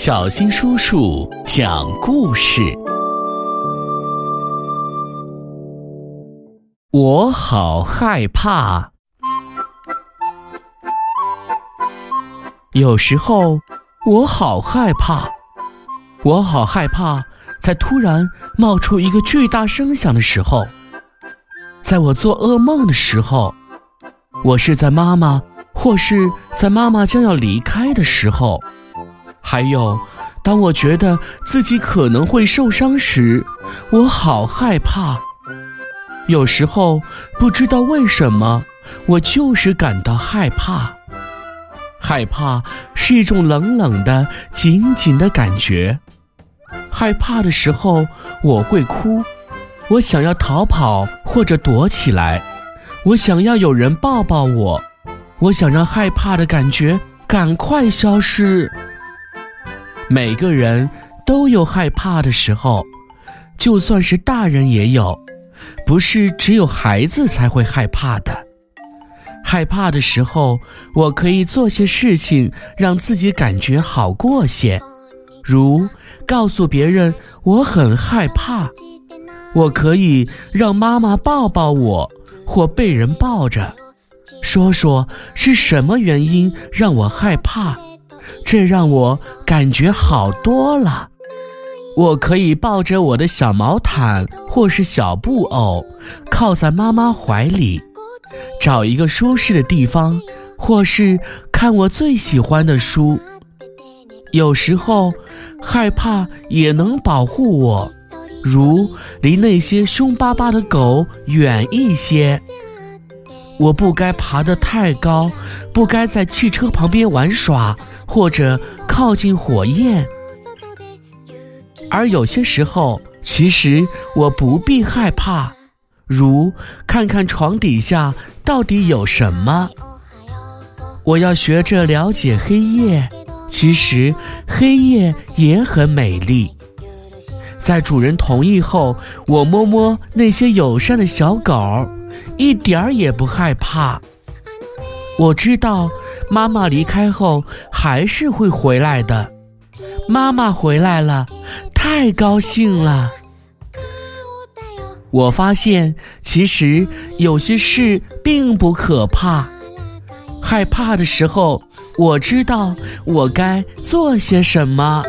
小新叔叔讲故事。我好害怕，有时候我好害怕，我好害怕，在突然冒出一个巨大声响的时候，在我做噩梦的时候，我是在妈妈，或是在妈妈将要离开的时候。还有，当我觉得自己可能会受伤时，我好害怕。有时候不知道为什么，我就是感到害怕。害怕是一种冷冷的、紧紧的感觉。害怕的时候，我会哭，我想要逃跑或者躲起来，我想要有人抱抱我，我想让害怕的感觉赶快消失。每个人都有害怕的时候，就算是大人也有，不是只有孩子才会害怕的。害怕的时候，我可以做些事情让自己感觉好过些，如告诉别人我很害怕，我可以让妈妈抱抱我，或被人抱着，说说是什么原因让我害怕。这让我感觉好多了。我可以抱着我的小毛毯或是小布偶，靠在妈妈怀里，找一个舒适的地方，或是看我最喜欢的书。有时候害怕也能保护我，如离那些凶巴巴的狗远一些。我不该爬得太高，不该在汽车旁边玩耍。或者靠近火焰，而有些时候，其实我不必害怕，如看看床底下到底有什么。我要学着了解黑夜，其实黑夜也很美丽。在主人同意后，我摸摸那些友善的小狗儿，一点儿也不害怕。我知道。妈妈离开后还是会回来的。妈妈回来了，太高兴了。我发现，其实有些事并不可怕。害怕的时候，我知道我该做些什么。